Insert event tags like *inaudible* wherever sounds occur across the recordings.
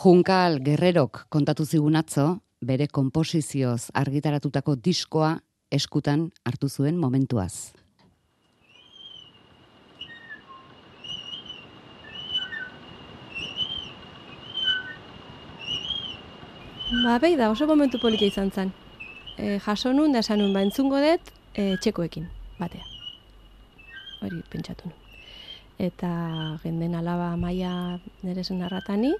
Junkal Guerrerok kontatu zigun atzo, bere komposizioz argitaratutako diskoa eskutan hartu zuen momentuaz. Ba, behi da, oso momentu polita izan zen. E, jaso nun, da esan nun, ba, entzungo dut, e, txekoekin, batea. Hori, pentsatu nun. Eta genden alaba maia nire zen narratani,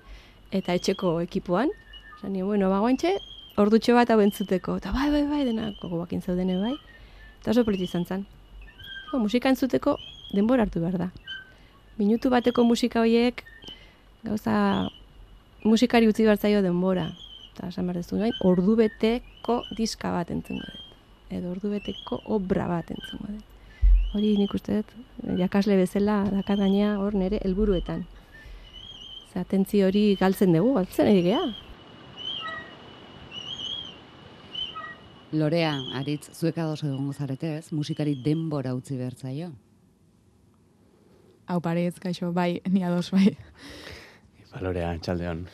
eta etxeko ekipuan. Zani, bueno, ba, guantxe, ordutxo bat hau entzuteko. Eta bai, bai, bai, dena, gogo bakin zaudene bai. Eta oso polita izan zen. Ba, musika entzuteko denbora hartu behar da. Minutu bateko musika horiek, gauza, musikari utzi behar denbora eta esan behar duzu nahi, ordu beteko diska bat entzungo dut. Edo ordu beteko obra bat entzungo dut. Hori nik uste dut, jakasle bezala dakataina hor nire helburuetan. Zer, atentzi hori galtzen dugu, galtzen ere geha. Lorea, aritz, zuek ados egongo zarete ez, musikari denbora utzi bertzaio. Hau paretz, kaixo, bai, ni ados, bai. Balorea, txaldeon.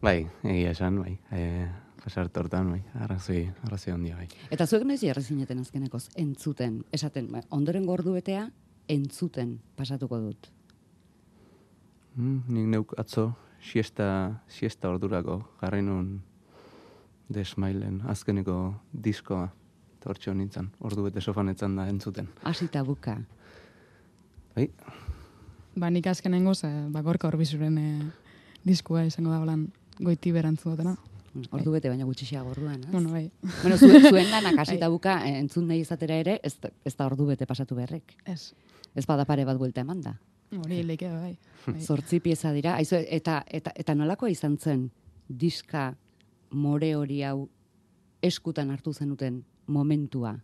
Bai, egia esan, bai. E, pasar tortan, bai. Arrazoi, arrazoi ondia, bai. Eta zuek noiz jarri zineten azkenekoz, entzuten, esaten, bai, ondoren gordu betea, entzuten pasatuko dut. Mm, nik neuk atzo, siesta, siesta ordurako, jarri nun desmailen, azkeneko diskoa, eta hortxe nintzen, ordu bete sofanetzen da entzuten. Asita buka. Bai. Ba, nik azkenengoz, eh, ba, gorka horbizuren eh, diskua izango da holan goiti berantzu dutena. Ordu bete baina gutxixea gorduan, ez? Bueno, bai. Bueno, zuen, zuen lanak hasita bai. buka eh, entzun nahi izatera ere, ez, ez da ordu bete pasatu berrek. Ez. Ez bada pare bat buelta eman da. Hori leike bai. bai. Zortzi pieza dira. Aizu, eta, eta, eta nolakoa izan zen diska more hori hau eskutan hartu zenuten momentua?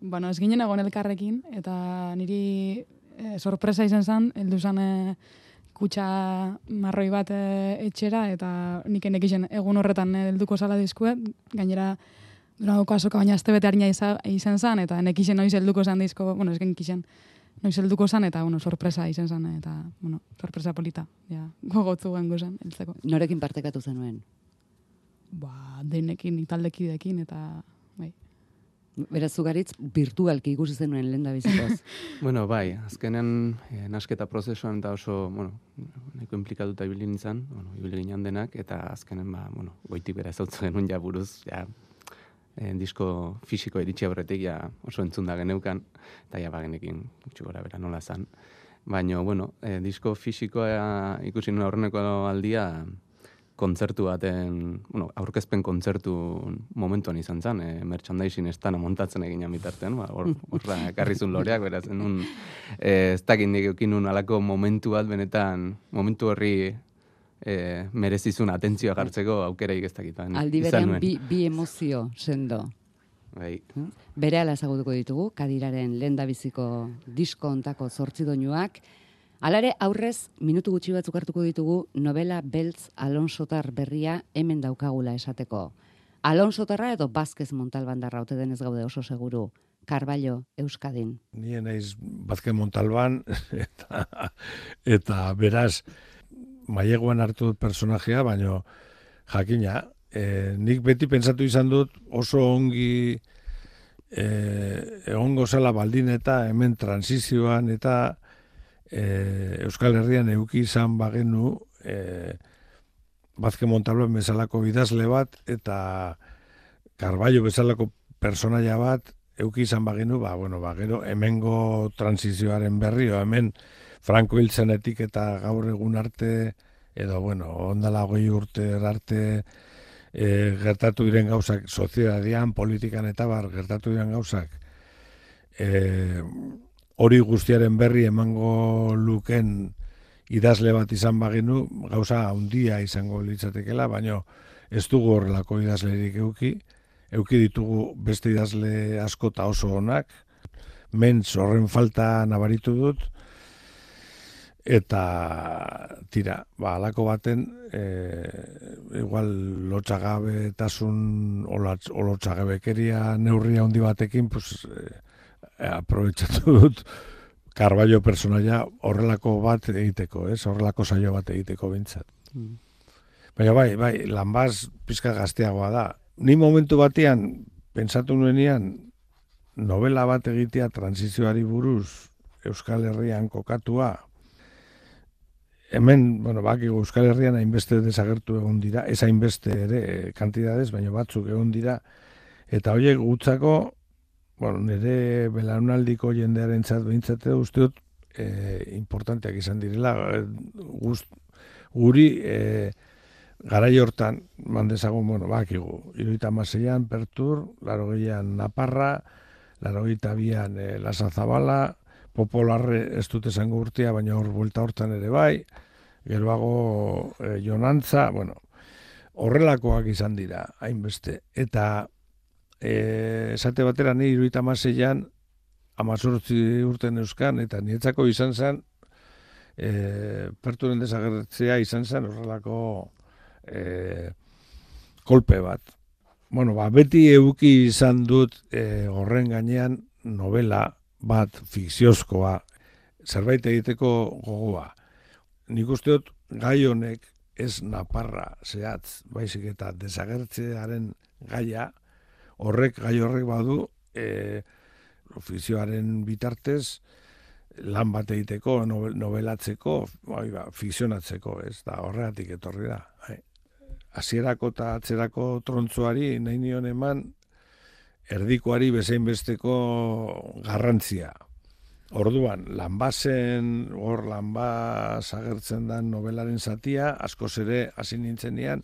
Bueno, ez ginen egon elkarrekin, eta niri e, sorpresa izan zen, heldu zen e, kutsa marroi bat e, etxera, eta nik enekisen egun horretan eh, helduko zala diskuet, gainera durangoko azoka baina azte bete harina izan zen, eta enekisen noiz helduko zan dizko, bueno, ez genkisen, noiz helduko zan, eta, bueno, sorpresa izan zen, eta, bueno, sorpresa polita, ja, gogotzu gengo zen, heltzeko. Norekin partekatu zenuen? Ba, denekin, italdekidekin, eta, bai. Beraz, zugaritz, virtualki ikusi zenuen lehen da bizikoz. *laughs* bueno, bai, azkenen e, nasketa prozesuan eta oso, bueno, nahiko implikatuta ibili nintzen, bueno, ibili ginen denak, eta azkenen, ba, bueno, goitik bera ezautzen genuen ja buruz, ja, e, disko fisiko eritxe horretik, ja, oso entzun da geneukan, eta ja, bagenekin, gutxi gora bera nola zan. Baina, bueno, e, disko fisikoa ikusi nuen aurreneko aldia, kontzertu baten, bueno, aurkezpen kontzertu momentuan izan zen, e, merchandising estana montatzen egin amitartean, ba, hor, horra karrizun loreak, beraz, un, e, ez dakit nik alako momentu bat, benetan, momentu horri e, merezizun atentzioa jartzeko aukereik ez dakit. Aldi berean bi, bi emozio sendo. Bai. Hm? Bere ala ezagutuko ditugu, kadiraren lenda biziko disko ontako zortzi doinuak, Alare aurrez, minutu gutxi batzuk hartuko ditugu novela Beltz Alonsotar berria hemen daukagula esateko. Alonsotarra edo Bazkez Montalban darra ote denez gaude oso seguru. Carballo, Euskadin. Ni naiz Bazkez Montalban *laughs* eta, eta beraz maileguan hartu dut personajea, baino jakina, e, nik beti pentsatu izan dut oso ongi e, egongo zela baldin eta hemen transizioan eta e, Euskal Herrian euki izan bagenu e, Bazke Montalben bezalako bidazle bat eta Carballo bezalako personaia bat euki izan bagenu, ba, bueno, ba, gero hemengo transizioaren berri, o hemen Franco Hiltzenetik eta gaur egun arte, edo, bueno, ondala goi urte arte e, gertatu diren gauzak sozialian, politikan eta bar, gertatu diren gauzak e, hori guztiaren berri emango luken idazle bat izan bagenu, gauza handia izango litzatekela, baino ez dugu horrelako idazlerik euki, euki ditugu beste idazle asko eta oso onak, mentz horren falta nabaritu dut, eta tira, ba, alako baten, e, igual lotxagabe tasun, olotxagabekeria neurria handi batekin, pues, e, Eh, aprobetsatu dut Carballo personaia horrelako bat egiteko, ez? Horrelako saio bat egiteko bintzat. Mm. Baina bai, bai, lanbaz pizka gazteagoa da. Ni momentu batean, pentsatu nuenean, novela bat egitea transizioari buruz Euskal Herrian kokatua, hemen, bueno, baki Euskal Herrian hainbeste desagertu egon dira, ez hainbeste ere kantidades, baina batzuk egon dira, eta horiek gutzako, bueno, nire belaunaldiko jendearen txat behintzate usteot, e, importanteak izan direla, gust, guri, e, garai hortan, mandezagun, bueno, bakigu, iruita maseian, pertur, laro naparra, laro bian e, lasa zabala, popularre ez dute zango urtea, baina hor buelta hortan ere bai, geroago e, jonantza, bueno, horrelakoak izan dira, hainbeste. Eta e, esate batera ni iruita maseian, amazortzi urten euskan, eta nietzako izan zen, e, perturen desagertzea izan zen horrelako e, kolpe bat. Bueno, ba, beti euki izan dut e, horren gainean novela bat fikziozkoa, zerbait egiteko gogoa. Nik uste dut gai honek ez naparra zehatz, baizik eta desagertzearen gaia, horrek gai horrek badu e, fikzioaren bitartez lan bat egiteko, nobelatzeko, bai, ba, fikzionatzeko, ez da horregatik etorri da. Bai. Hasierako eta atzerako trontzuari nahi nion eman erdikoari bezain besteko garrantzia. Orduan, lanbazen, hor lanbaz agertzen da novelaren zatia, askoz ere hasi nintzen nian,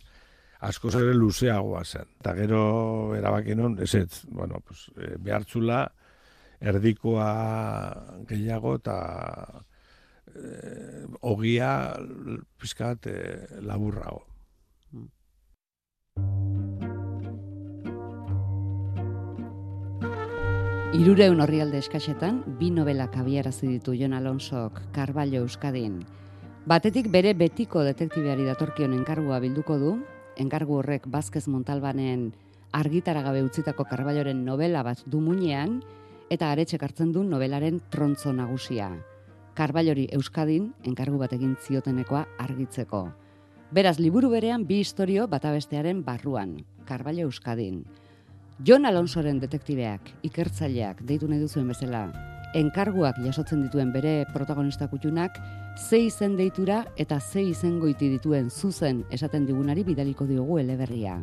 askoz ere luzeagoa zen. Eta gero erabakin ez ez, bueno, pues, e, behartzula, erdikoa gehiago eta e, ogia pizkat e, laburrago. Irureun horrialde eskaxetan, bi novela kabiarazi ditu Jon Alonsok, Carballo Euskadin. Batetik bere betiko detektibeari datorkion enkargua bilduko du, enkargu horrek Bazkez Montalbanen argitara gabe utzitako Carballoren novela bat du muinean, eta aretxek hartzen du novelaren trontzo nagusia. Karballori Euskadin, enkargu bat egin ziotenekoa argitzeko. Beraz, liburu berean bi historio batabestearen barruan, Karballo Euskadin. Jon Alonsoren detektibeak, ikertzaileak, deitu nahi duzuen bezala, enkarguak jasotzen dituen bere protagonista kutxunak, ze izen deitura eta ze izen goiti dituen zuzen esaten digunari bidaliko diogu eleberria.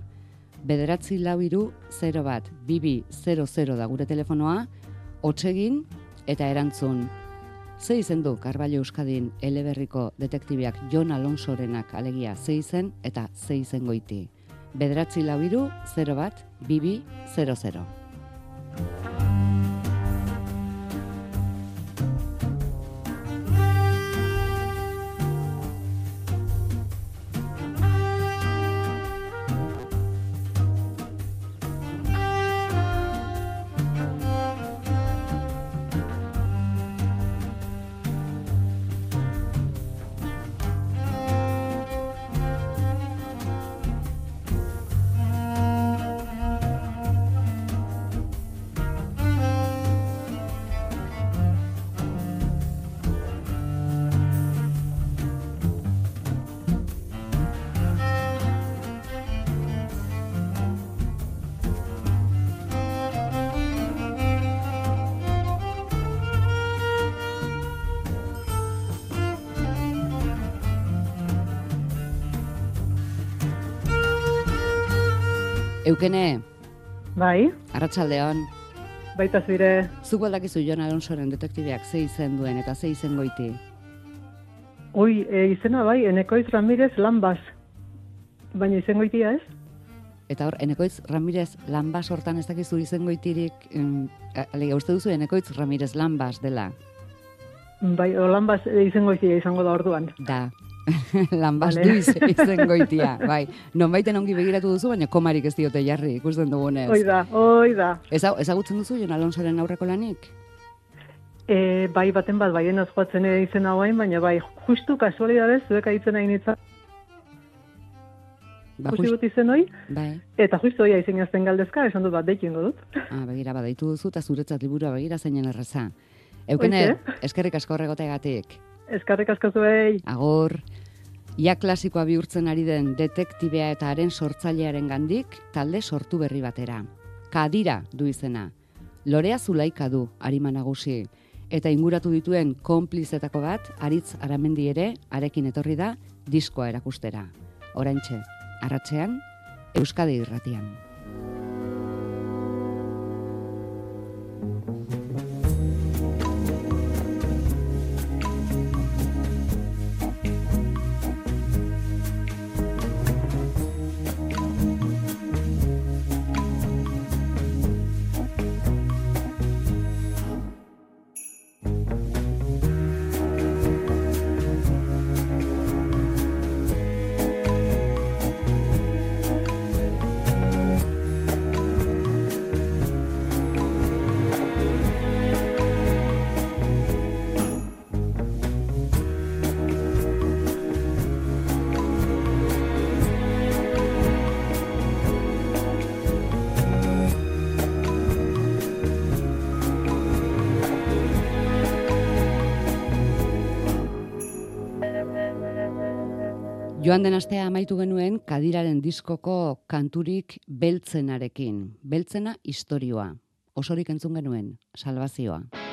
Bederatzi lau iru, 0 bat, bibi 00 da gure telefonoa, otsegin eta erantzun. Ze izen du Karballo Euskadin eleberriko detektibeak Jon Alonsorenak alegia ze izen eta ze izen goiti bederatzi lau iru, 0 bat, bibi, 00. Eukene. Bai. Arratsaldeon. Baita zire. Zuk baldakizu Jon Alonsoren detektibeak ze izen duen eta ze izen goiti? Ui, e, izena bai, Enekoiz Ramirez Lanbas. Baina izen goitia ez? Eta hor, Enekoiz Ramirez Lanbas hortan ez dakizu izen goitirik, um, alega, uste duzu Enekoiz Ramirez Lanbas dela? Bai, o Lanbas izen goitia izango da orduan. Da, *laughs* lan vale. du izen *laughs* goitia, bai. Non baiten ongi begiratu duzu, baina komarik ez diote jarri, ikusten dugunez. Oi da, oi da. ezagutzen duzu, Jon Alonsoren aurreko lanik? E, bai, baten bat, baien azkoatzen izen hau baina bai, justu kasualidadez, zuek aitzen nahi nitza. Ba, justu just... izen hoi, bai. eta justu hoi aizen jazten galdezka, esan dut bat, deikin dut. Ah, begira, badaitu duzu, eta zuretzat liburua begira zeinen erraza. Eukene, eskerrik asko horregotegatik. Eskarrik asko zuei. Agur. Ia klasikoa bihurtzen ari den detektibea eta haren sortzailearen gandik talde sortu berri batera. Kadira du izena. Lorea zulaika du, harima nagusi. Eta inguratu dituen konplizetako bat, aritz aramendi ere, arekin etorri da, diskoa erakustera. Orantxe, arratzean, Euskadi irratian. Joan den astea amaitu genuen kadiraren diskoko kanturik beltzenarekin. Beltzena historioa. Osorik entzun genuen, salvazioa.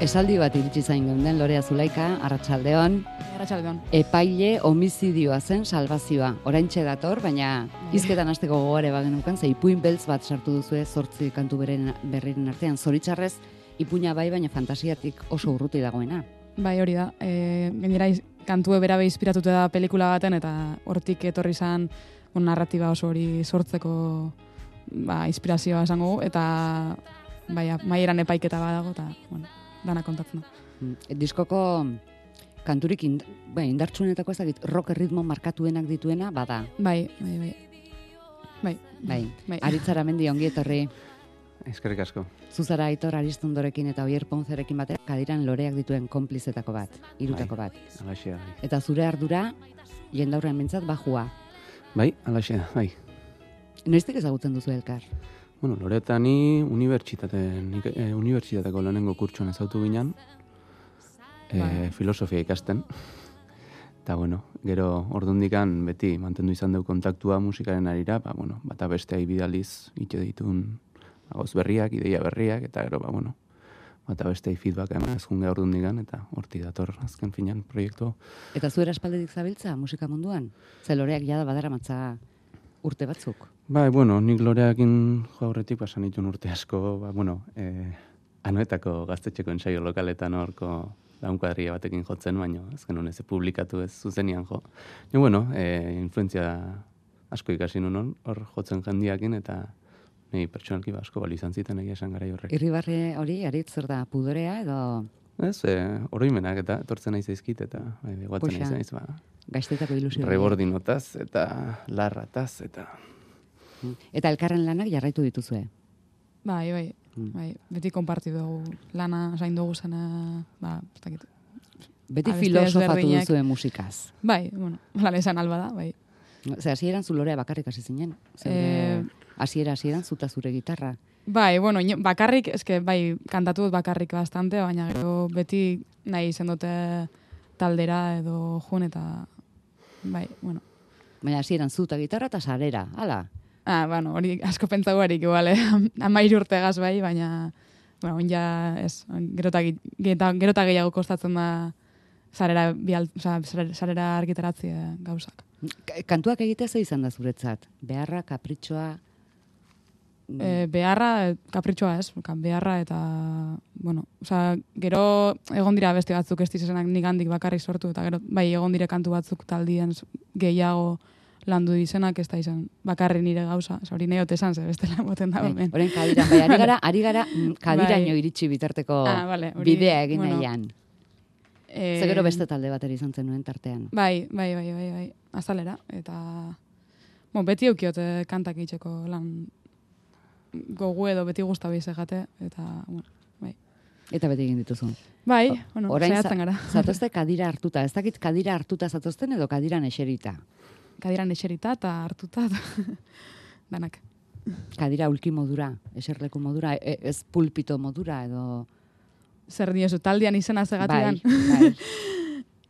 Esaldi bat iritsi zain geunden, Lorea Zulaika, Arratsaldeon, Arratxaldeon. epaile homizidioa zen salvazioa. Oraintxe dator, baina hizketan hasteko gogare bagenukan, ze ipuin beltz bat sartu duzue zortzi kantu beren, berriren artean. Zoritxarrez, ipuina bai, baina fantasiatik oso urruti dagoena. Bai, hori da. E, gainera, kantue berabe inspiratute da pelikula baten, eta hortik etorri zan bon, narratiba oso hori sortzeko ba, inspirazioa esango eta bai, maieran epaiketa badago, eta, bueno, dana kontatzen da. Mm, Diskoko kanturik ind, bai, indartsuenetako ez dakit, rock erritmo markatuenak dituena, bada. Bai, bai, bai. Bai, Bai, Bai. aritzara mendi ongi etorri. Eskerrik asko. Zuzara Aitor Aristondorekin eta Oier Ponzerekin batera kadiran loreak dituen konplizetako bat, irutako bat. Alaxea, bai. Eta zure ardura, jendaurren mintzat, bajua. Bai, alaxea, bai. Noiztik ezagutzen duzu elkar? Bueno, Loreta ni unibertsitate, nik, e, unibertsitateko lehenengo kurtsuan ezautu ginen, e, filosofia ikasten. Eta, bueno, gero ordundikan beti mantendu izan dugu kontaktua musikaren arira, ba, bueno, bata bestea ibidaliz itxe ditun agoz berriak, ideia berriak, eta gero, ba, bueno, bata bestei feedback eman ez junge ordundikan, eta horti dator azken finan proiektu. Eta zuera espaldetik zabiltza musika munduan? Ze loreak jada badara matza urte batzuk. Bai, bueno, nik loreakin jo aurretik pasan ditun urte asko, ba, bueno, eh, anoetako gaztetxeko ensaio lokaletan horko launkuadria batekin jotzen, baino, azken honez publikatu ez zuzenian jo. Ja, bueno, eh, influentzia asko ikasi nun hor jotzen jendiakin, eta nahi pertsonalki ba, asko bali izan ziten egia esan gara horrek. Irribarre hori, aritz zer da, pudorea edo Ez, eh, oroimenak eta etortzen nahi zaizkit, eta bai, guatzen Poxa. nahi zaiz, ba, gaiztetako ilusio. rebordinotaz, eta larrataz, eta... Eta elkarren lanak jarraitu dituzue. Bai, bai, Mm. bai, beti konparti dugu lana, zain dugu zena, ba, ez dakit. Beti filosofatu duzue musikaz. Bai, bueno, lan esan alba da, bai. Ze hasieran zu lorea bakarrik hasi zinen. Eh, hasiera hasieran zuta zure gitarra. Bai, bueno, bakarrik, eske, bai, kantatu dut bakarrik bastante, baina gero beti nahi izen dute taldera edo jun eta, bai, bueno. Baina hasieran zuta gitarra eta sarera, hala. Ah, bueno, hori asko pentsagu harik, igual, eh? *laughs* amairu urtegaz bai, baina, bueno, on ja, ez, gerota, gerota, gerota gehiago kostatzen da sarera, bial, oza, sarera, argitaratzea gauzak. Kantuak egitea ze izan da zuretzat? Beharra, kapritxoa, E, beharra, eh, kapritxoa ez, beharra eta, bueno, oza, gero egon dira beste batzuk ez dizenak nik handik bakarrik sortu, eta gero bai egon dire kantu batzuk taldien gehiago landu dizenak ez da izan bakarri nire gauza, hori neot esan ze bestela moten da bai, hemen. orain kadiran, bai, ari gara, *laughs* ari gara mm, kadiraino Bai. iritsi bitarteko Ah, vale, hori, bidea egin bueno, nahian. E, Ze gero beste talde bateri izan zenuen tartean. Bai, bai, bai, bai, bai, azalera, eta, bon, beti eukiot eh, kantak itxeko lan gogu edo beti guztabi jate, eta, bueno, bai. Eta beti egin dituzu. Bai, bueno, Orain za- gara. *laughs* Zatozte kadira hartuta. Ez dakit kadira hartuta zatozten edo kadiran eserita. Kadiran eserita eta hartuta, *laughs* danak. Kadira ulki modura, eserleku modura, e- ez pulpito modura edo... Zer diozu, taldean izena zegatidan. Bai, bai. *laughs*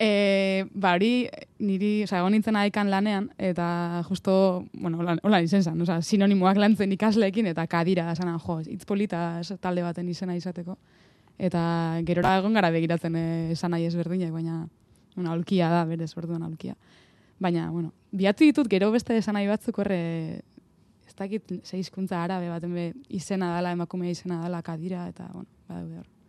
E, ba, hori, niri, oza, egon nintzen aikan lanean, eta justo, bueno, hola, hola izen zen, oza, sinonimoak lantzen ikasleekin, eta kadira, esanan, jo, hitz polita ez, talde baten izena izateko. Eta gerora egon gara begiratzen eh, esan nahi ezberdinak, baina, una, aulkia da, berez, orduan aulkia. Baina, bueno, biatu ditut gero beste esan nahi batzuk horre, ez dakit ze arabe baten be izena dala, emakumea izena dala, kadira, eta, bueno, badaude hor.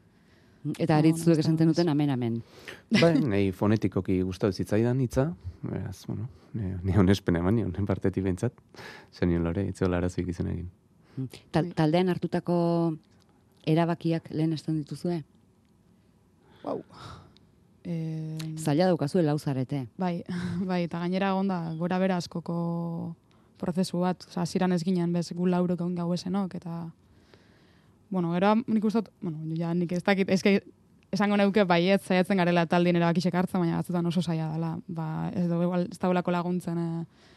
Eta No, aritz no, esan zenuten amen amen. *laughs* Bai, nahi fonetikoki gustatu zitzaidan hitza, beraz, bueno, ni, onespen eman, ni honen partetik bentsat, zenien lore, itzeola arazoik izan egin. Tal, Bai. taldean hartutako erabakiak lehen esten dituzue? Wow. E, Zaila daukazue lauzarete. bai, *laughs* bai, eta gainera egon da gora bera askoko prozesu bat, oza, hasieran ez ginen bez gu laurok egon gau esenok, eta bueno, gero nik uste dut, bueno, ja nik ez dakit, eske esango neuke baiet saiatzen garela taldien erabakisek hartzen, baina batzutan oso saia dela, ba, ez dugu igual, ez daulako laguntzen eh,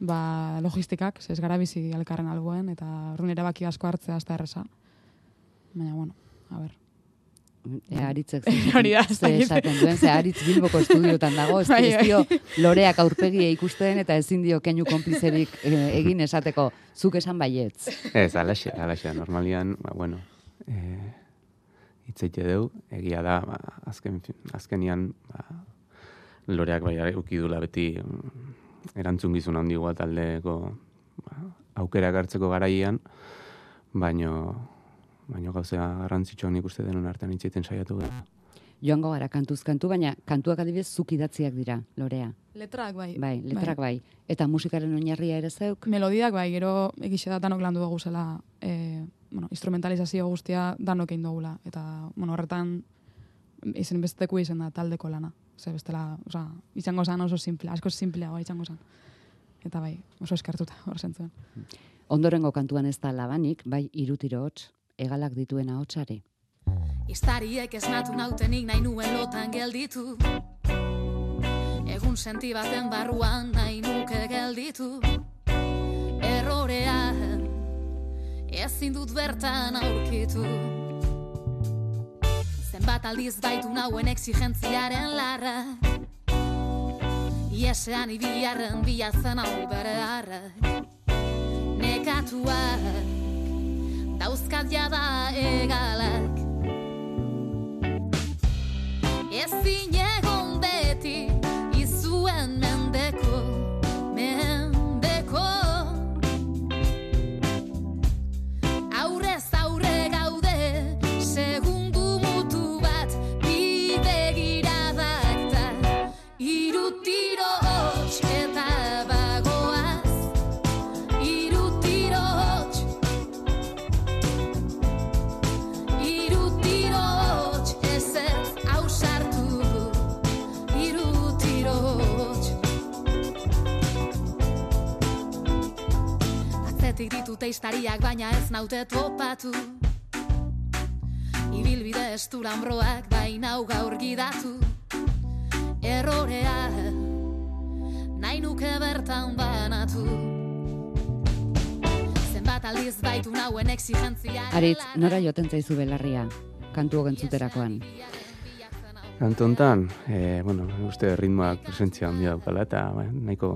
ba, logistikak, ez gara bizi elkarren alboen, eta orduan erabaki asko hartzea da erresa. Baina, bueno, a ber. E, aritzek *laughs* Hori da, esaten duen, ze aritz bilboko estudiotan dago, ez, *laughs* Bai, ez dio loreak aurpegia ikusten eta ezin dio keinu konplizerik eh, egin esateko, zuk esan baietz. Ez, alaxe, alaxe, normalian, ba, bueno, e, itzeite deu, egia da, ba, azken, azkenian, ba, loreak bai ukidula beti mm, erantzun gizun handigoa taldeko ba, aukerak hartzeko garaian, baino, baino gauzea garrantzitsua nik uste denon artean itzaiten saiatu gara. joango gara kantuz kantu, baina kantuak adibidez zuk idatziak dira, lorea. Letrak bai. Bai, letrak bai. Eta musikaren oinarria ere zeuk? Melodiak bai, gero egixe da danok landu dugu zela, e, bueno, instrumentalizazio guztia danok egin dugula. Eta, bueno, horretan izen besteku izen da taldeko lana. Ze bestela, oza, izango zen oso simple, asko simpleagoa izango zen. Eta bai, oso eskartuta, hor zentzuen. Ondorengo kantuan ez da labanik, bai irutiro hots, egalak dituen ahotsare. Iztariek esnatu nautenik nahi nuen lotan gelditu. Egun senti baten barruan nahi nuke gelditu. Errorea ezin dut bertan aurkitu. Zenbat aldiz baitu nauen exigentziaren larra. Iesean ibilarren bilatzen hau bere harrak Nekatuak dauzkat jada egalak Ezin egon Ditute istariak baina ez naute topatu. Ibilbide esturambroak baina hau gaur gidatu. Errorea nahi nuke bertan banatu. Zenbat aldiz baitu nauen exigentzia Aritz, nora joten zaizu belarria, kantu gentzuterakoan. Kantu hontan, e, bueno, uste ritmoak presentzia handia daukala, eta nahiko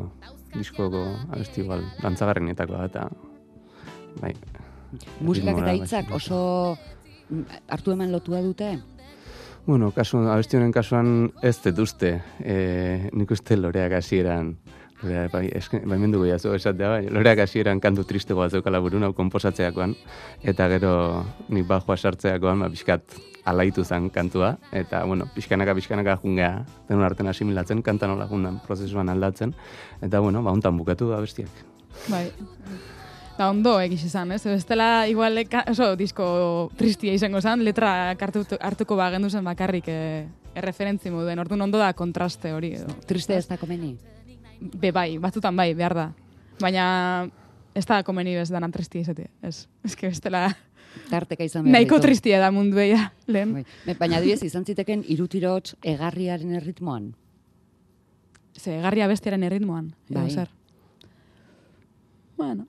diskoko abesti igual dantzagarrenetakoa da, eta bai, Musikak eta hitzak bai, oso mm, hartu eman lotua dute? Bueno, kasu, abesti honen kasuan ez dut uste, e, nik uste loreak hasieran, loreak, bai, bai menduko jazu esatea, bai, loreak hasieran kantu tristego bat zeukala burun hau komposatzeakoan, eta gero nik bajoa sartzeakoan, ba, pixkat alaitu zen kantua, eta, bueno, pixkanaka, pixkanaka jungea, denun arten asimilatzen, kanta nola jundan prozesuan aldatzen, eta, bueno, ba, hontan bukatu da bestiak. Bai. Da ondo egiz izan, ez? Bestela igual eka- oso disko tristia izango zen, letra hartu, hartuko bagendu zen bakarrik e, erreferentzi moduen. Orduan ondo da kontraste hori edo. Triste ez da komeni? Be bai, batzutan bai, behar da. Baina ez da komeni bez danan tristia izatea. Ez, ez que bestela Tarteka izan behar nahiko tristia da mundu eia, lehen. Bai. Baina adibidez izan ziteken irutirotx egarriaren erritmoan. Ze, garria bestiaren erritmoan. Bai. zer. Bueno.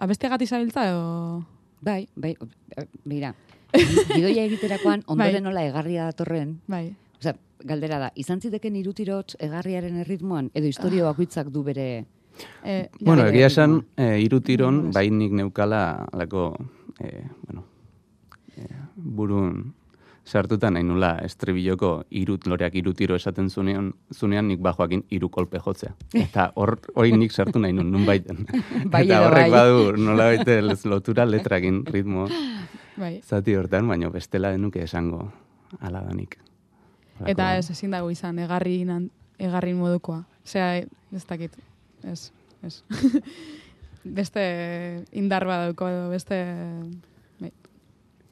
Abestiagat izabiltza edo... Bai, bai, eh, begira. Gidoia egiterakoan *laughs* ondoren Bai. nola egarria datorren, Bai. Osea, galdera da, izan ziteken irutirotx egarriaren erritmoan, edo historio bakoitzak du bere... E, Bueno, egia esan, ritmoa. e, irutiron, Bai, bai nik neukala, lako, e, bueno, e, burun sartuta nahi nula estribilloko irut loreak irutiro esaten zunean, zunean nik bajoakin hiru kolpe jotzea. Eta hor hori nik sartu nahi nun, nun baiten. *laughs* Bai Eta edo horrek bai. badu nola baite lotura letrakin ritmo Bai. zati hortan, baina bestela denuke esango ala danik. Halako- Eta ez ezin dago izan, egarri, nan, egarri modukoa. Osea, ez dakit, ez, ez. *laughs* beste indar badauko beste...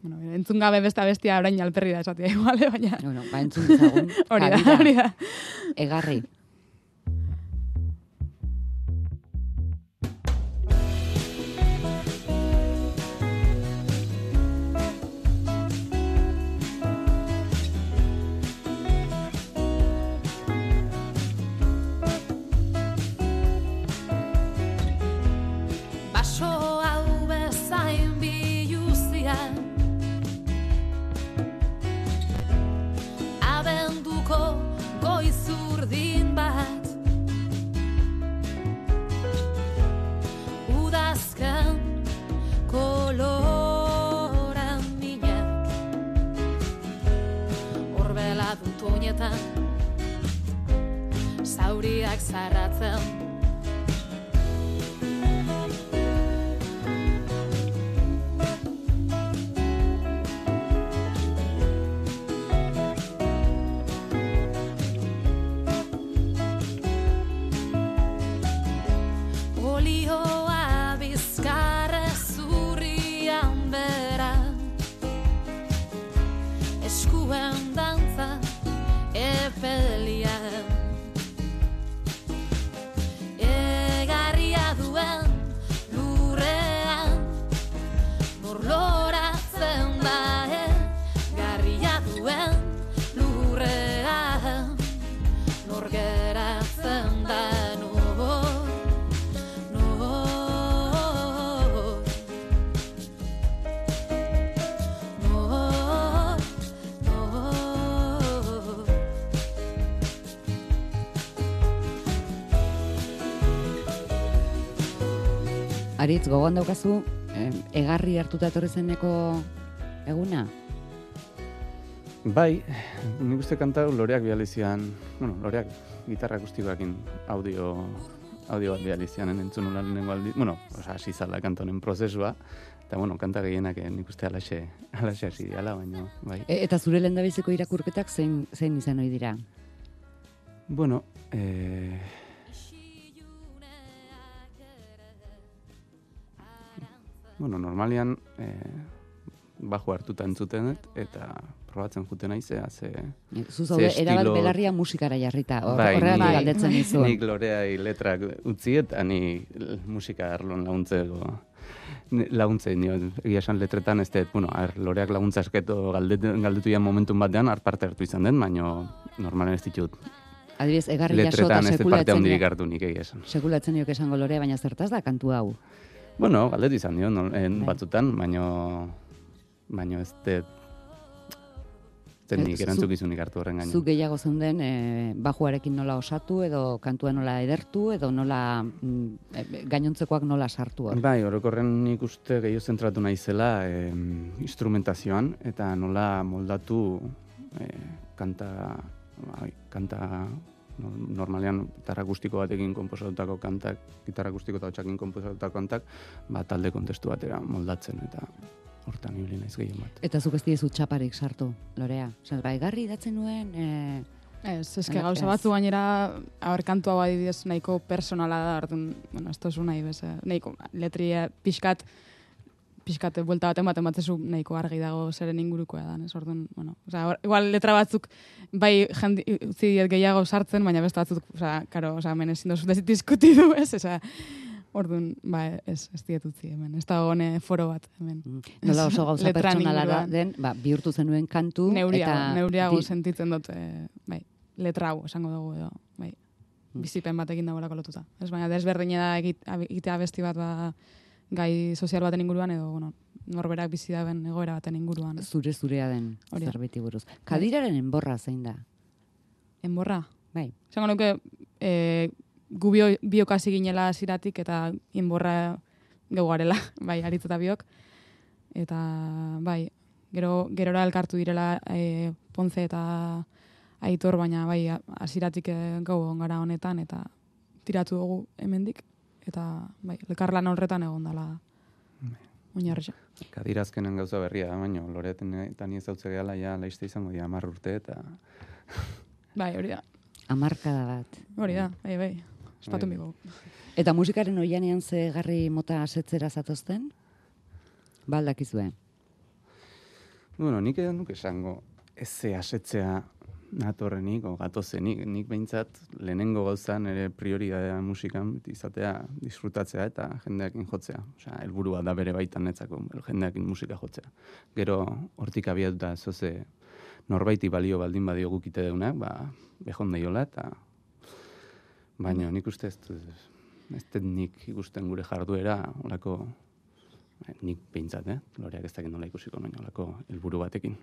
Bueno, entzun gabe beste bestia orain alperri da esatia *laughs* igual, baina... Bueno, ba, entzun dezagun. *laughs* Hori da, hori da. Egarri. Aritz, gogoan daukazu, em, egarri hartuta etorri zeneko eguna? Bai, nik uste kanta loreak bializian, bueno, loreak gitarra akustikoakin audio audio bat bializian entzun nula lehenengo aldi, bueno, oza, hasi zala kanta honen prozesua, eta bueno, kanta gehienak eh, nik uste alaxe, alaxe hasi diala, baina, bai. E, eta zure lehendabiziko irakurketak zein, zein izan ohi dira? Bueno, eh, bueno, normalian eh, bajo hartuta entzuten dut, eta probatzen juten naizea, ze... Zu zaude, Ze erabat estilo- belarria musikara jarrita, hor, Bai, horregatik nik- galdetzen nizun. Nik loreai letrak utzi eta ni musika arlon laguntzeko laguntzen dio. Egia esan letretan ez dut, bueno, ar, loreak laguntza esketo galdetu, galdetu ian momentun batean, har parte hartu izan den, baino normalen ez ditut. Adibidez, egarri jaso eta Letretan ez parte sekulatzen handirik hartu nik egia esan. sekulatzen nioke esango lorea, baina zertaz da kantu hau. Bueno, galdetu izan dio, no, en, Bai. batzutan, baino, baino ez dut, ez dut Eh, nik zu- erantzukizunik hartu horren gaino. Zu gehiago zeunden e, bajuarekin nola osatu, edo kantua nola edertu, edo nola e, gainontzekoak nola sartu hor. Bai, orokorren nik uste gehiago zentratu naizela eh, instrumentazioan eta nola moldatu eh, kanta, bai, kanta normalean gitarra akustiko batekin konposatutako kantak, gitarra akustiko eta hotxakin konposatutako kantak, ba, talde kontestu batera moldatzen eta hortan ibili naiz gehien bat. Eta zuk ez diezu txaparik sartu, lorea. Osea, bai, garri idatzen nuen, e, Ez, eske gauza batzu gainera, hor kantu hau adibidez nahiko personala da, orduan, bueno, ez tozu nahi bez, nahiko letria pixkat, pixkat buelta bat ematen batzezu nahiko argi dago zeren ingurukoa da, ez orduan, bueno, osea, hor- igual letra batzuk bai jendi, utzi diet gehiago sartzen, baina beste batzuk, osea, karo, osea, hemen ezin dozu diskutitu, ez, osea, orduan, ba, ez, ez diet utzi hemen, ez da hone foro bat, hemen. nola oso gauza pertsonala da den, ba, bihurtu zenuen kantu, Neuriago, eta neuriago di- sentitzen dut, eh, bai, letra hau esango dugu edo, bai, Mm. bizipen batekin dagoelako lotuta. Ez baina desberdina da egitea besti bat ba, gai sozial baten inguruan edo, bueno, norberak bizi daben egoera baten inguruan. zure zurea den Hori da. zerbaiti buruz. Kadiraren enborra zein da? Enborra. Bai. Esango nuke, e, gu bio, biok hasi ginela ziratik eta inborra geu garela, *laughs* bai, aritz eta biok. Eta, bai, gero, gerora elkartu direla e, Ponce eta Aitor, baina bai, hasiratik e, gau egon gara honetan, eta tiratu dugu hemendik eta bai, elkarlan horretan egon dela oinarrixa. Kadira azkenen gauza berria da, baina loreaten eta ni ezautze gehala ja laiste izango dira 10 urte eta *laughs* Bai, hori da, Amarkada bat. hori da, bai, bai, espatu Bai. migo. Eta musikaren oianean ze garri mota asetzera zatozten? Baldakizue. Bueno, nik edo nuke esango ez ze asetzea natorrenik o gatozenik. Nik behintzat lehenengo gauza nire prioridadea musikan izatea disfrutatzea eta jendeakin jotzea. Osea, helburua da bere baitan netzako jendeakin musika jotzea. Gero hortik abiatuta zoze norbaiti balio baldin badio gukite deunak, ba, behon daiola eta baina nik uste ez, ez dut nik ikusten gure jarduera olako Eh, nik behintzat, eh? Loreak ez dakit nola ikusiko baina olako helburu batekin.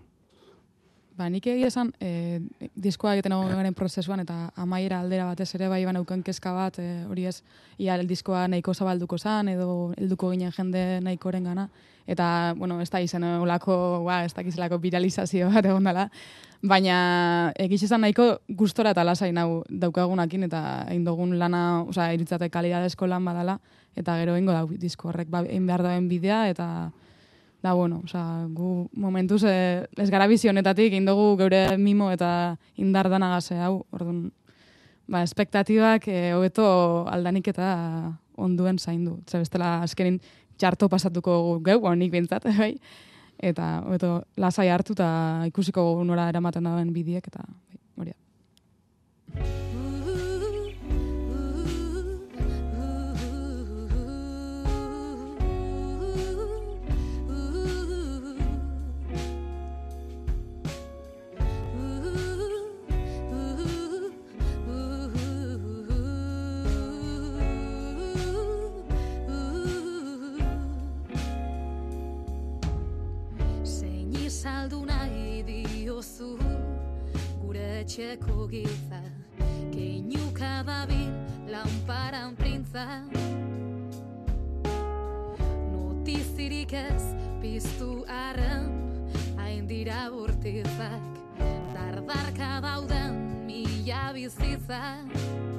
Ba, nik egia esan, e, diskoa egiten egon garen prozesuan, eta amaiera aldera batez ere bai banauken kezka bat, e, hori ez, ia diskoa nahiko zabalduko zan, edo helduko ginen jende nahikoren gana, eta, bueno, ez da izan olako, ba, ez dakizelako viralizazio bat egon dela, baina egiz esan nahiko gustora eta lasai nau daukagunakin, eta egin dugun lana, osea, iritzate kalidadezko lan badala, eta gero ingo dau disko horrek, ba, egin behar bidea, eta da, bueno, osea, gu momentuz eh, ez gara bizionetatik, egin dugu geure mimo eta indar danagase hau, orduan, ba, espektatibak eh, hobeto aldanik eta onduen zaindu. Ze bestela azkenin txarto pasatuko geu, ba, nik bintzat, *laughs* bai. eta hobeto lasai hartu eta ikusiko nora eramaten dauen bidiek eta bai, hori da. Etxeko giza Keinuka dabil lamparan printza Notizirik ez piztu arren hain dira bortizak Dardarka dauden mila bizitzak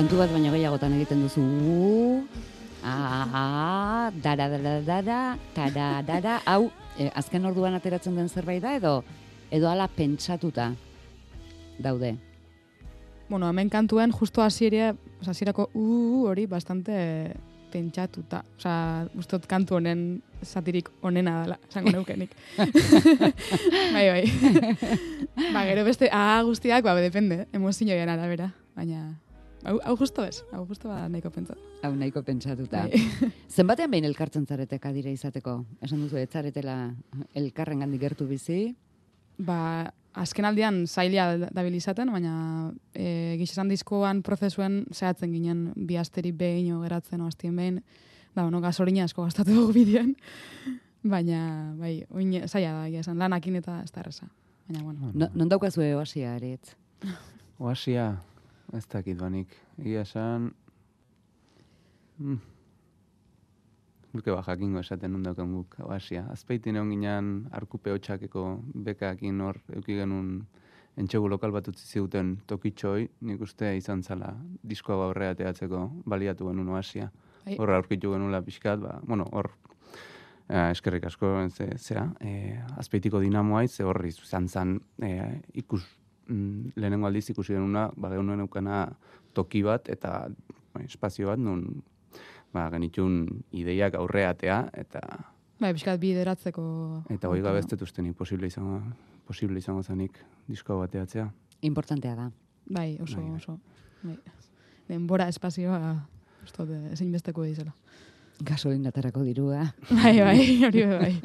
Kantu bat baino gehiagotan egiten duzu. "Uh, Ah, dara, dara, dara, tara, dara. Hau, eh, azken orduan ateratzen den zerbait da edo edo ala pentsatuta daude. Bueno, hemen kantuen justo hasieria, osea, hasierako uh, hori bastante pentsatuta. Osea, ustot kantu honen satirik onena dela, esango neukenik. *laughs* bai, bai. ba, gero beste, ah, guztiak, ba, depende, emozioen arabera. Baina, hau, hau justo ez, hau justo ba, nahiko pentsatu. Hau nahiko pentsatuta. Bai. *laughs* Zenbatean behin elkartzen zarete kadira izateko? Esan duzu, ez zaretela elkarren gandik gertu bizi? Ba, azken aldian zaila dabil izaten, baina e, gixesan diskoan prozesuen zehatzen ginen bi asteri behin o geratzen o astien behin, da, bueno, gasolina asko gastatu dugu bidean, *laughs* baina, bai, oin zaila da, egia esan, lanakin eta ez da erresa. Baina, bueno, No, non daukazue oasia, aretz? Oasia, ez dakit banik. Egia esan... Mm. Ba jakingo esaten nun daukan guk oasia. Azpeitin egon ginen arkupe hotxakeko bekakin hor euki genuen entxegu lokal bat utzi ziguten tokitxoi, nik uste izan zala diskoa aurrea teatzeko baliatu genuen oasia. Hor aurkitu genuela pixkat, ba, bueno, hor eh, eskerrik asko, ze, zera, eh, azpeitiko dinamoa ze horri izan zan eh, ikus, mm, lehenengo aldiz ikusi genuna, ba, genuen eukana toki bat eta ba, espazio bat nun ba, genitxun ideiak aurreatea eta bai, pixkat bideratzeko... eta hoi gabe ez posible izango, posible izango zanik disko bateatzea. Importantea da. Bai, oso, Bai, bai. oso. Bai. Denbora, espazioa, uste dut, ezin besteko dizela. Gasolinatarako dirua. Bai, bai, hori bai. *laughs*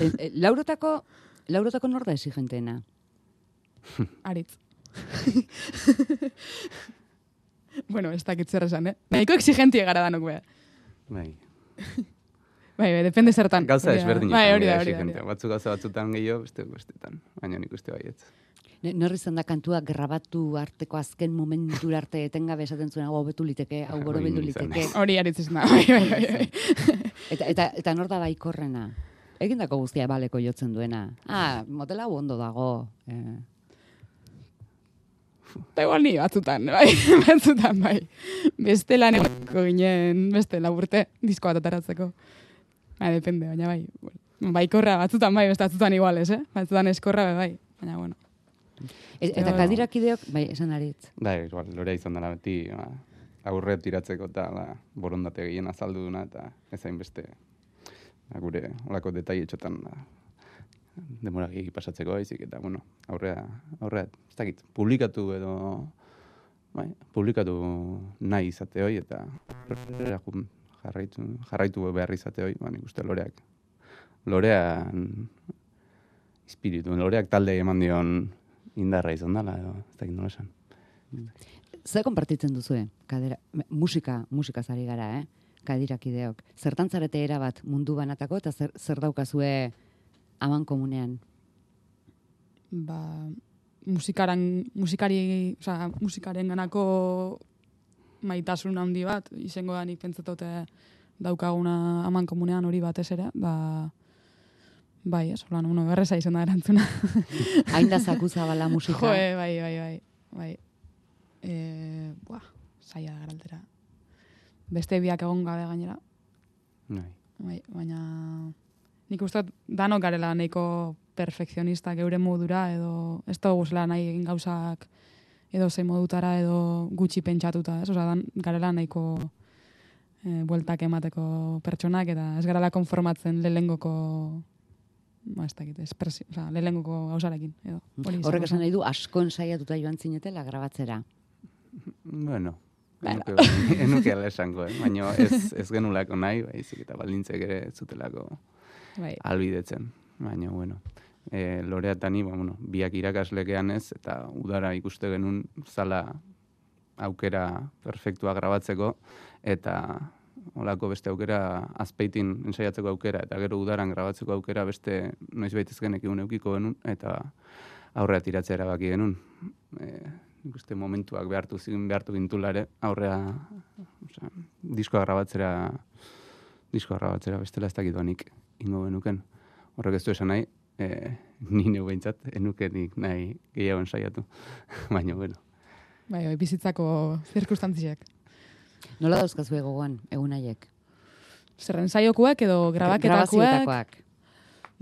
E, e, laurotako, laurotako nor da exigenteena? Aritz. bueno, ez dakit zer esan, eh? Nahiko exigentie gara danok, be. Bai. Bai, bai, depende zertan. Gauza Hori da. ezberdinak. Bai, hori da, hori da. Batzuk gauza batzutan gehiago, beste bestetan. Baina nik uste baietz. Ne- Nor izan da kantua grabatu arteko azken momentura arte etengabe esaten zuen hau hobetu liteke, hau ni izan liteke. Hori aritz izan da, bai, bai, bai. bai. Eta, eta, eta nor da baikorrena? Egindako guztia baleko jotzen duena. Ah, motela ondo dago. Eh, Eta igual ni batzutan, bai, *laughs* batzutan, bai. Beste lan egoteko *laughs* ginen, beste laburte, disko bat ataratzeko. Bai, depende, baina bai. Bueno, baikorra batzutan bai, beste batzutan iguales, eh? Batzutan eskorra, bai, bai. Baina, bueno. E- Eta kadirakideok, bai, esan aritz. Da, igual, lorea izan dela beti, ba, aurre tiratzeko eta la, borondate gehien azaldu duna, eta ezain beste ba, gure olako detai demora gehi pasatzeko baizik eta, bueno, aurrea, aurrea, ez dakit, publikatu edo, bai, publikatu nahi izate hoi, eta jarraitu, jarraitu behar izate hoi, ba, nik uste loreak, lorean espiritu, loreak talde eman dion indarra izan dela, edo, ez dakit nola esan. Zer konpartitzen duzue? Kadera, musika, musika zari gara, eh? Kadirakideok. Zertan zarete erabat mundu banatako eta zer, zer daukazue aman komunean? ba, musikaran, musikari, oza, musikaren ganako maitasun handi bat, izango da nik pentsatote daukaguna aman komunean hori batez ere, ba, bai, ez, holan, uno, berreza izan da erantzuna. *laughs* Hain da zakuzabala musika. Jo, eh, bai, bai, bai, bai. E, buah, zaila da garaltera. Beste biak egon gabe gainera, Bai. bai, baina nik uste danok garela nahiko perfekzionistak geure modura edo ez da guzela nahi egin gauzak edo zein modutara edo gutxi pentsatuta, ez? Osa, dan, garela nahiko e, bueltak emateko pertsonak eta ez garela konformatzen lehengoko ba, ez dakit, espresio, oza, lehengoko gauzarekin, edo. Horrek esan nahi du asko ensaiatuta joan zinetela grabatzera. Bueno, Bueno. enuke, *laughs* enuke esango, eh? baina ez, ez genulako nahi, baizik eta baldintzek ere zutelako Bai. albidetzen. Baina, bueno, e, lorea eta ni, ba, bueno, biak irakaslekean ez, eta udara ikuste genuen zala aukera perfektua grabatzeko, eta olako beste aukera azpeitin ensaiatzeko aukera, eta gero udaran grabatzeko aukera beste noiz baitez genek egun eukiko genuen, eta aurrea tiratzea erabaki genuen. E, nik momentuak behartu zin, behartu gintulare, aurrea, osea, diskoa grabatzera, diskoa grabatzera bestela ez dakit nik ingo genuken. Horrek ez du esan nahi, e, *laughs* ni neu behintzat, enukenik nahi gehiago ensaiatu. *laughs* Baina, bueno. Bai, bai, bizitzako zirkustantziak. Nola dauzkazue gogoan, egun haiek? Zerren saiokuak edo grabaketakuak. Grabazioetakoak.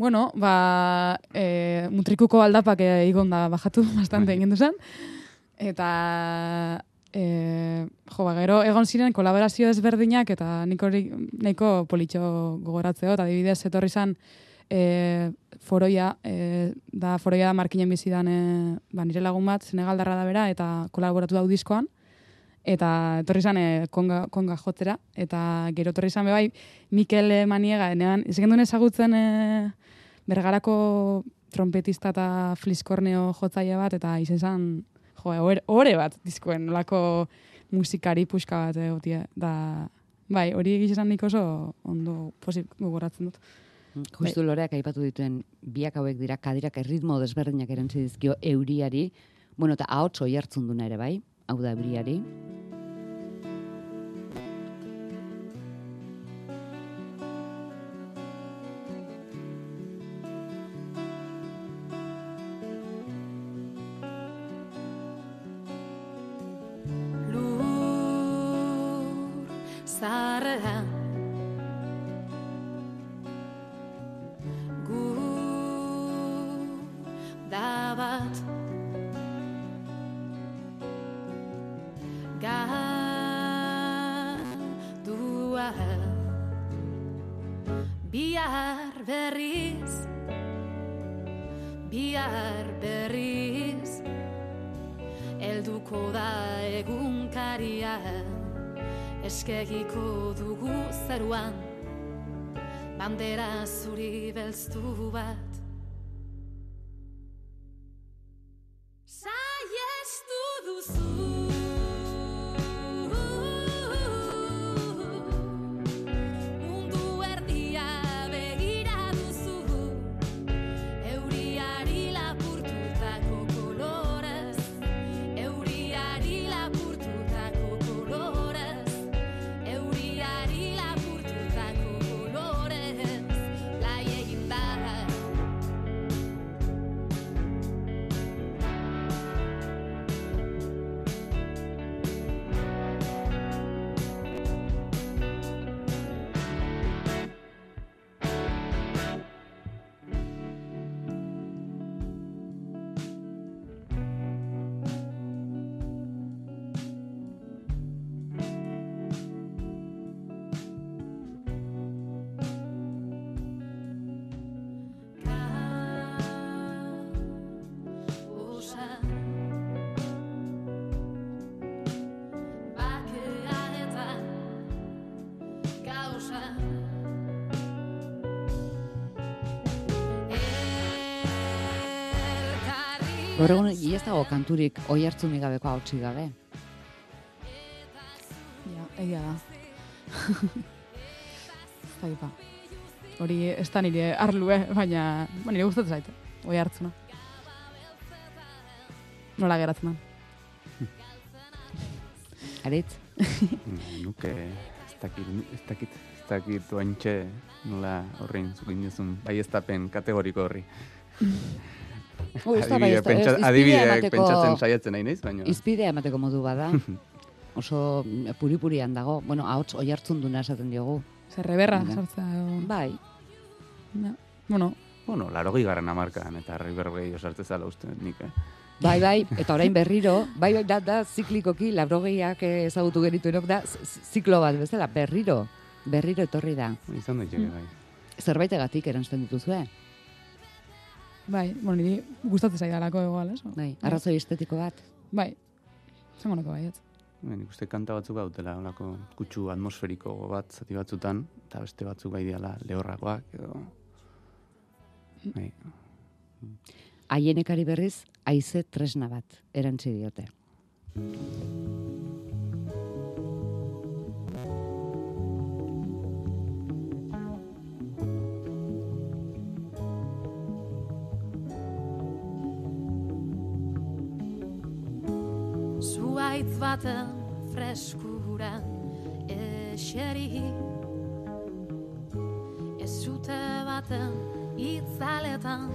Bueno, ba, e, mutrikuko aldapak e, igon da bajatu *laughs* bastante Bai. egin zen. Eta, e, jo, ba, gero egon ziren kolaborazio ezberdinak eta nik hori nahiko politxo gogoratzeo, eta adibidez etorri zan e, foroia, e, da foroia da markinen bizidan e, ba, nire lagun bat, Senegaldarra da bera, eta kolaboratu dau diskoan, eta etorri zan e, konga, konga jotzera, eta gero etorri zan bai Mikel Maniega, nean, ez genduen ezagutzen e, bergarako trompetista eta fliskorneo jotzaile bat, eta izen zan, jo, ore, ore bat diskoen, nolako musikari puxka bat egotia, da, bai, hori egiz esan nik oso ondo posik gogoratzen dut. Justu loreak aipatu dituen biak hauek dira kadirak erritmo desberdinak erantzi dizkio euriari, bueno, eta ahots oi hartzun duna ere bai, hau da euriari. Galdua bihar berriz bihar berriz Elduko da egunkaria Eskegiko dugu zeruan Bandera zuri belztu bat Gaur egun, ez dago kanturik oi hartzunik gabeko hautsi gabe. Ja, egia da. *laughs* Zai, ba. Hori ez da nire arlue, baina ba, nire gustatzen zaite. Oi hartzuna. Nola geratzen da. *laughs* Aritz? Mm, Nuke ez dakit, ez dakit, ez dakit oantxe nola horrein zukin duzun baiestapen kategoriko horri. *laughs* *laughs* Oh, ez da Adibide, pentsa- ez, adibideak emateko- pentsatzen saiatzen nahi naiz, baina... Izpidea emateko modu bada. *laughs* Oso mm, puri-purian dago. Bueno, ahots oi hartzun duna esaten diogu. Zer reberra, Ja. sartzea. edo- Bai, Ja. Bueno, Bueno, laro garren amarkan, eta riberbei osartze zala uste nik, eh? bai, bai, *laughs* eta orain berriro, bai, bai, da, da, ziklikoki, labrogeiak eh, ezagutu geritu erok da, ziklo bat bezala, berriro, berriro etorri da. Izan daiteke, bai. Zerbaitegatik erantzten dituzue, bai, bueno, niri gustatzen zaidalako igual, ez? bai, arrazoi estetiko bat. Bai, zengoneko baietz. Bai, nik uste kanta batzuk gautela, olako kutsu atmosferiko bat zati batzutan, eta beste batzuk bai diala lehorragoak, edo... Bai, Aienekari berriz, haize tresna bat, erantzi diote. Zuaitz baten freskuran eseri. Ez zute baten itzaletan.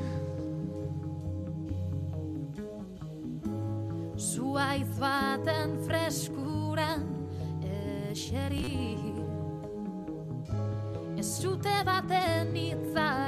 Zuaitz baten freskuran eseri. Ez zute baten itzaletan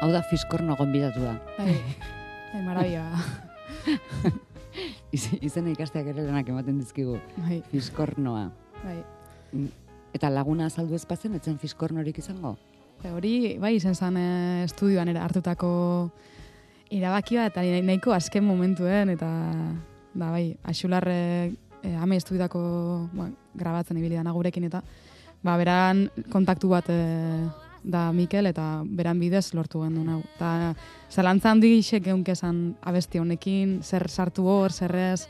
Hau da fiskorno gonbidatua. Bai, bai, marabia. *laughs* Iz- Izena ikasteak ere lanak ematen dizkigu. Bai, Fiskornoa. bai. Eta laguna azaldu ez bazen, etzen fiskornorik izango? Hori, bai, izan zen eh, estudioan era hartutako irabaki bat, eta nahi- nahiko azken momentuen, eta da, bai, axularre eh, ame estudiako bueno, grabatzen ibili dana gurekin, eta ba, beran kontaktu bat eh, da Mikel, eta beran bidez lortu gendu hau. Eta zalantza handi gixek esan abesti honekin, zer sartu hor, zer ez,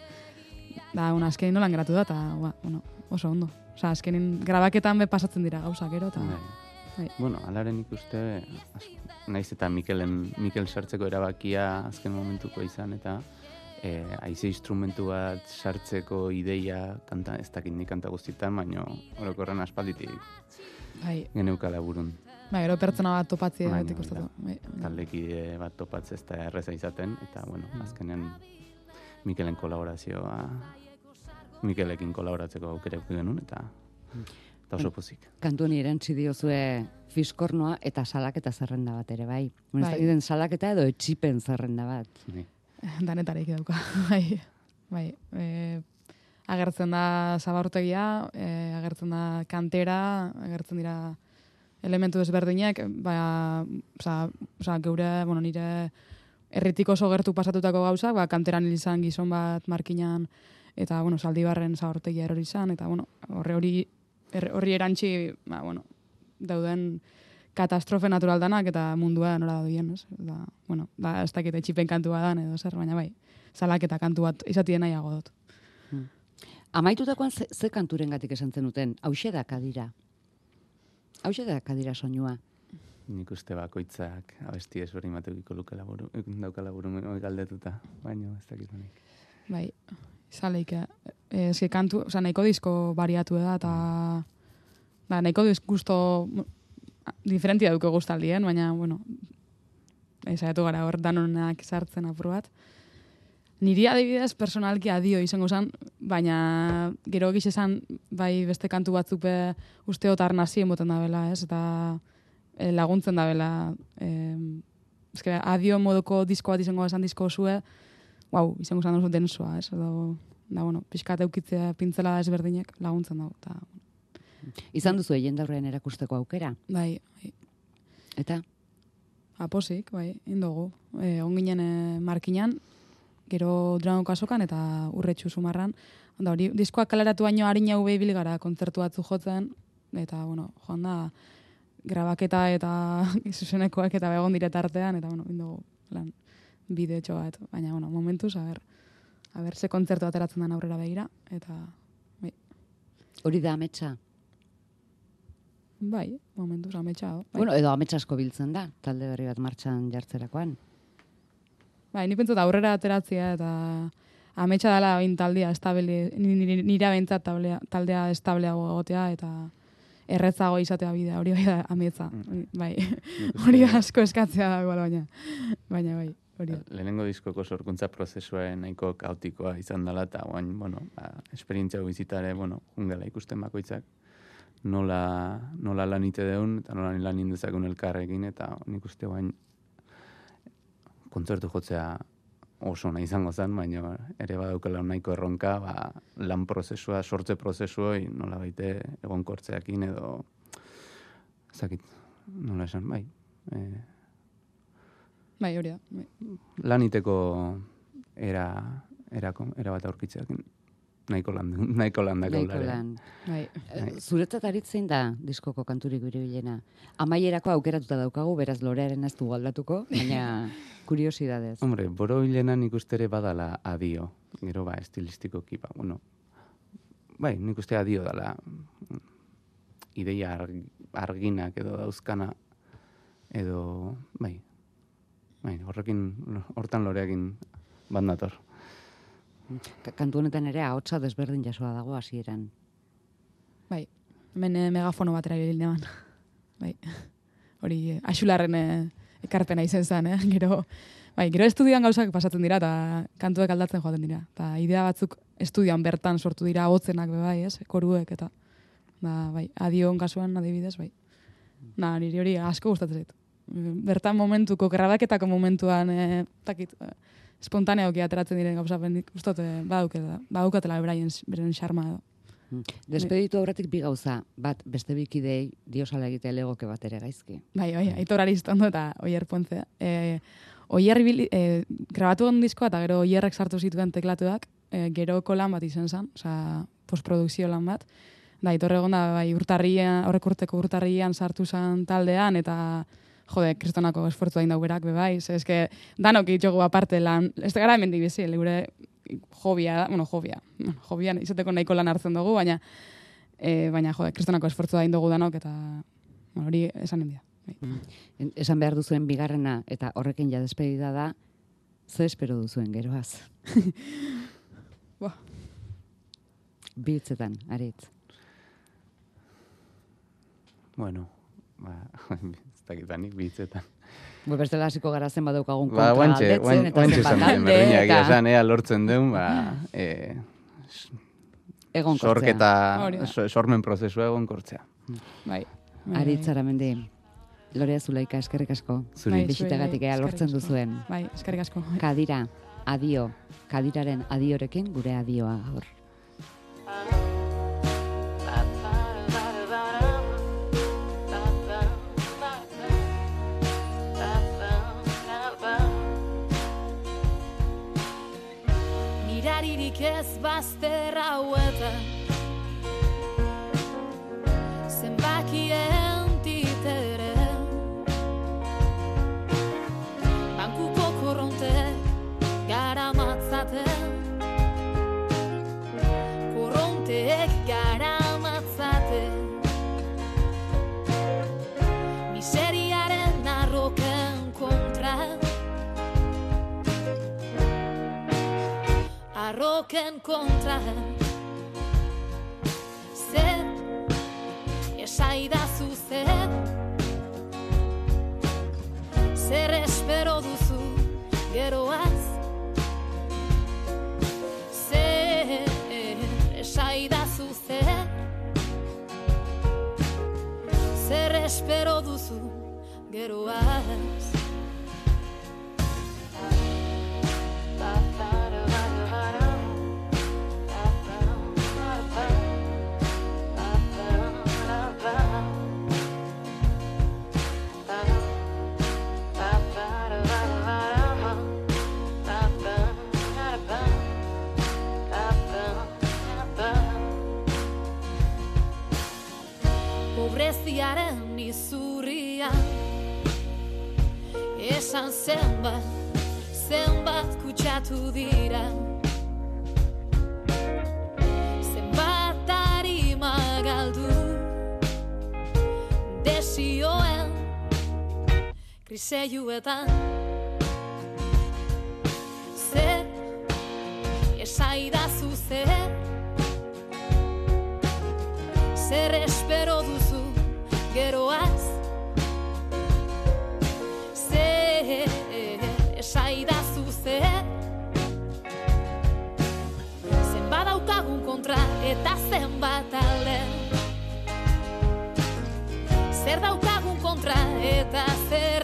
da, bueno, azkenin nolan geratu da, eta, ba, bueno, oso ondo. Osa, azkenin grabaketan be pasatzen dira gauzak, gero, eta... Bai. Bai. Bueno, alaren ikuste, naiz eta Mikelen, Mikel sartzeko erabakia azken momentuko izan, eta e, aize instrumentu bat sartzeko ideia, kanta, ez dakit nik kanta guztietan, baino orokorren aspalditik Bai, geneukala burun. Bai, gero pertsona bat topatzi kostatu. Bai, bai. Taldekide bat topatze ez da erreza izaten, eta bueno, azkenen Mikelen kolaborazioa, Mikelekin kolaboratzeko aukera eduki genuen, eta, eta oso pozik. Kantu honi erantzi diozue fiskornoa eta salaketa zerrenda bat ere, bai. Bueno, ez Bai. dakiten salaketa edo etxipen zerrenda bat. Bai. *laughs* Danetarik dauka. *laughs* Bai, bai. E, agertzen da zabartegia, e, agertzen da kantera, agertzen dira elementu desberdinak, ba, oza, oza, geure, bueno, nire erritik oso gertu pasatutako gauzak, ba, kanteran hil izan gizon bat markinan, eta, bueno, zaldibarren zabortegia erori izan, eta, bueno, horre hori, er, horri erantzi, ba, bueno, dauden katastrofe natural danak eta mundua nora doien, ez? Da, bueno, da, ez dakit etxipen kantua dan edo zer, baina bai, salaketa kantu bat izatien nahiago dut. Amaitutakoan ze, ze kanturen gatik esan zenuten, hause da Hause da kadira soinua. Nik uste bakoitzak abesti ez hori matekiko luke laburu, dauka laburu galdetuta, baina ez dakit honik. Bai, zaleik, eh, eske kantu, oza, nahiko disko bariatu da, eta ba, nahiko disk gusto diferentia duke gustaldien, baina, bueno, ezaiatu gara hor danonak sartzen apur bat. Niri adibidez personalki adio izango zen, baina gero egiz esan bai beste kantu batzuk be usteot arnazi emoten da bela, ez? Eta eh, laguntzen da bela. Eh, eske, adio moduko disko bat izango esan disko zue, wow, izango zen oso densoa, ez? Edo, da, bueno, pixkat eukitzea pintzela ezberdinek laguntzen dago. Eta, Izan duzu egin daurrean erakusteko aukera. bai, bai, Eta, aposik, bai, indogu. E, onginen e, markinan, gero dragon kasokan eta urretxu sumarran. Onda hori, diskoak kaleratu baino harin hau behibil gara kontzertu batzu jotzen, eta, bueno, joan da, grabaketa eta *laughs* zuzenekoak eta begon dire tartean, eta, bueno, indogu, lan, bide bat. Baina, bueno, momentuz, a ber, a ber, ze kontzertu ateratzen den aurrera begira, eta, hori da ametsa. bai, momentuz, ametsa, bai. Bueno, edo ametsa asko biltzen da, talde berri bat martxan jartzerakoan. Bai, ni pentsat aurrera ateratzea eta ametsa dela bain taldea estabile, ni- nira bentsat taldea, taldea estableago egotea eta erretzago izatea bidea, hori bai da ametsa. Bai, Nik *laughs* hori asko eskatzea da igual baina. Baina bai, hori da. Lehenengo diskoko sorkuntza prozesua nahiko kaotikoa izan dela, eta guain, bueno, ba, esperientzia hau bizitare, bueno, jungela ikusten bakoitzak, nola, nola lan ite deun, eta nola lan indezakun elkarrekin, eta nik uste guain kontzertu jotzea oso nahi izango zen, baina ere badaukela nahiko erronka, ba, lan prozesua, sortze prozesuoi nola baite egonkortzeakin edo, ezakit, nola esan, bai, e, Bai, hori da. Bai. laniteko era, era, era bat aurkitzeakin nahiko lan, *laughs* nahiko lan Nahiko dakaulare. lan. Bai. Eh, Zuretzat aritzein da diskoko kanturik biribilena. Amaierako aukeratuta daukagu, beraz lorearen ez du aldatuko, baina *laughs* kuriosidadez. Hombre, boro hilena nik uste ere badala adio. Gero ba, estilistikoki, ba, bueno. Bai, nik uste adio dala ideia arg, arginak edo dauzkana edo, bai, bai, horrekin, hortan loreakin bandator. Ka- Kantu honetan ere ahotsa desberdin jasoa dago hasieran. Bai. Hemen eh, megafono batera ibili neban. *laughs* Bai. Hori eh, axularren eh, ekarpena izen zen, eh? *laughs* Gero, bai, gero estudioan gauzak pasatzen dira eta kantuek aldatzen joaten dira. Eta idea batzuk estudioan bertan sortu dira hotzenak be bai, ez? Koruek eta da, bai, adion kasuan adibidez, bai. Na, niri hori asko gustatzen zait. Bertan momentuko, grabaketako momentuan, eh, takit, eh, spontaneoki ateratzen diren gauza, bendik, ustot, eh, badauketela, badaukatela beraien, beren xarma edo. Mm. Despeditu aurretik bi gauza, bat beste bikidei diosala egitea legoke bat ere gaizki. Bai, bai, Aitor Aristondo eta Oier Ponce. E, Oier ibili, e, grabatu on diskoa eta gero Oierrek sartu zituen teklatuak, e, geroko lan bat izan zen, osea, postprodukzio lan bat. Da, Aitor egon da, bai, urtarrian, horrek urteko urtarrian sartu zen taldean, eta jode, kristonako esfortzua indau berak, be bai, ze eske, danok itxogu aparte lan, ez gara hemen bizi, gure hobia, da, bueno, hobia, bueno, hobian izateko nahiko lan hartzen dugu, baina, e, baina, jode, kristonako esfortzua indogu danok, eta, bueno, hori esan endia. Bai. En- Esan behar duzuen bigarrena eta horrekin ja despedida da, ze espero duzuen geroaz. *laughs* Buah. Biltzetan, aritz. Bueno, ba, *laughs* ez dakit banik bitzetan. Bo, bestela hasiko gara zen badaukagun Ba, kontra guantxe, galdetzen, eta guantxe den, alde, eta esan, ea lortzen deun, ba, e, egonkortzea. sorketa, Hori da. so- sormen prozesua egonkortzea. Bai. Aritz Aramendi, Lorea Zulaika, eskerrik asko. Zuri. Bai, Bisitagatik ea lortzen duzuen. Bai, eskerrik asko. Kadira, adio, kadiraren adiorekin gure adioa gaur. Ez bazter hauetan Arroken kontra Zer esaidazu zer Zer espero duzu geroaz Zer esaidazu zer Zer espero duzu geroaz Pobreziaren izurria Esan zenbat, zenbat kutsatu dira. Zenbat harima galdu Desioen kriseiuetan Zer, esaidazu zer Zer espero duzu geroaz. Zer esaidazu zer Zenbat daukagun kontra eta zenbat alde? Zer daukagun kontra eta zer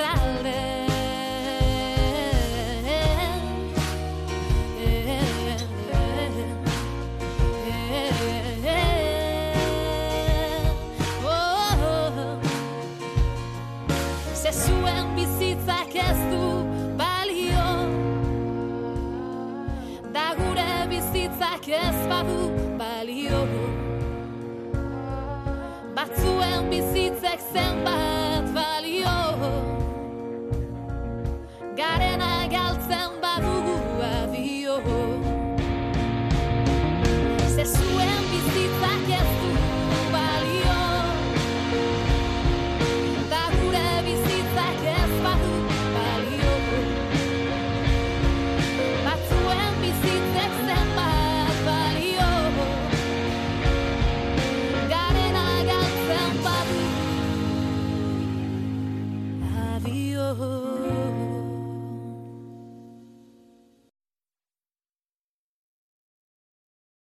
bizitzak ez badu balio Batzuen bizitzek zenbat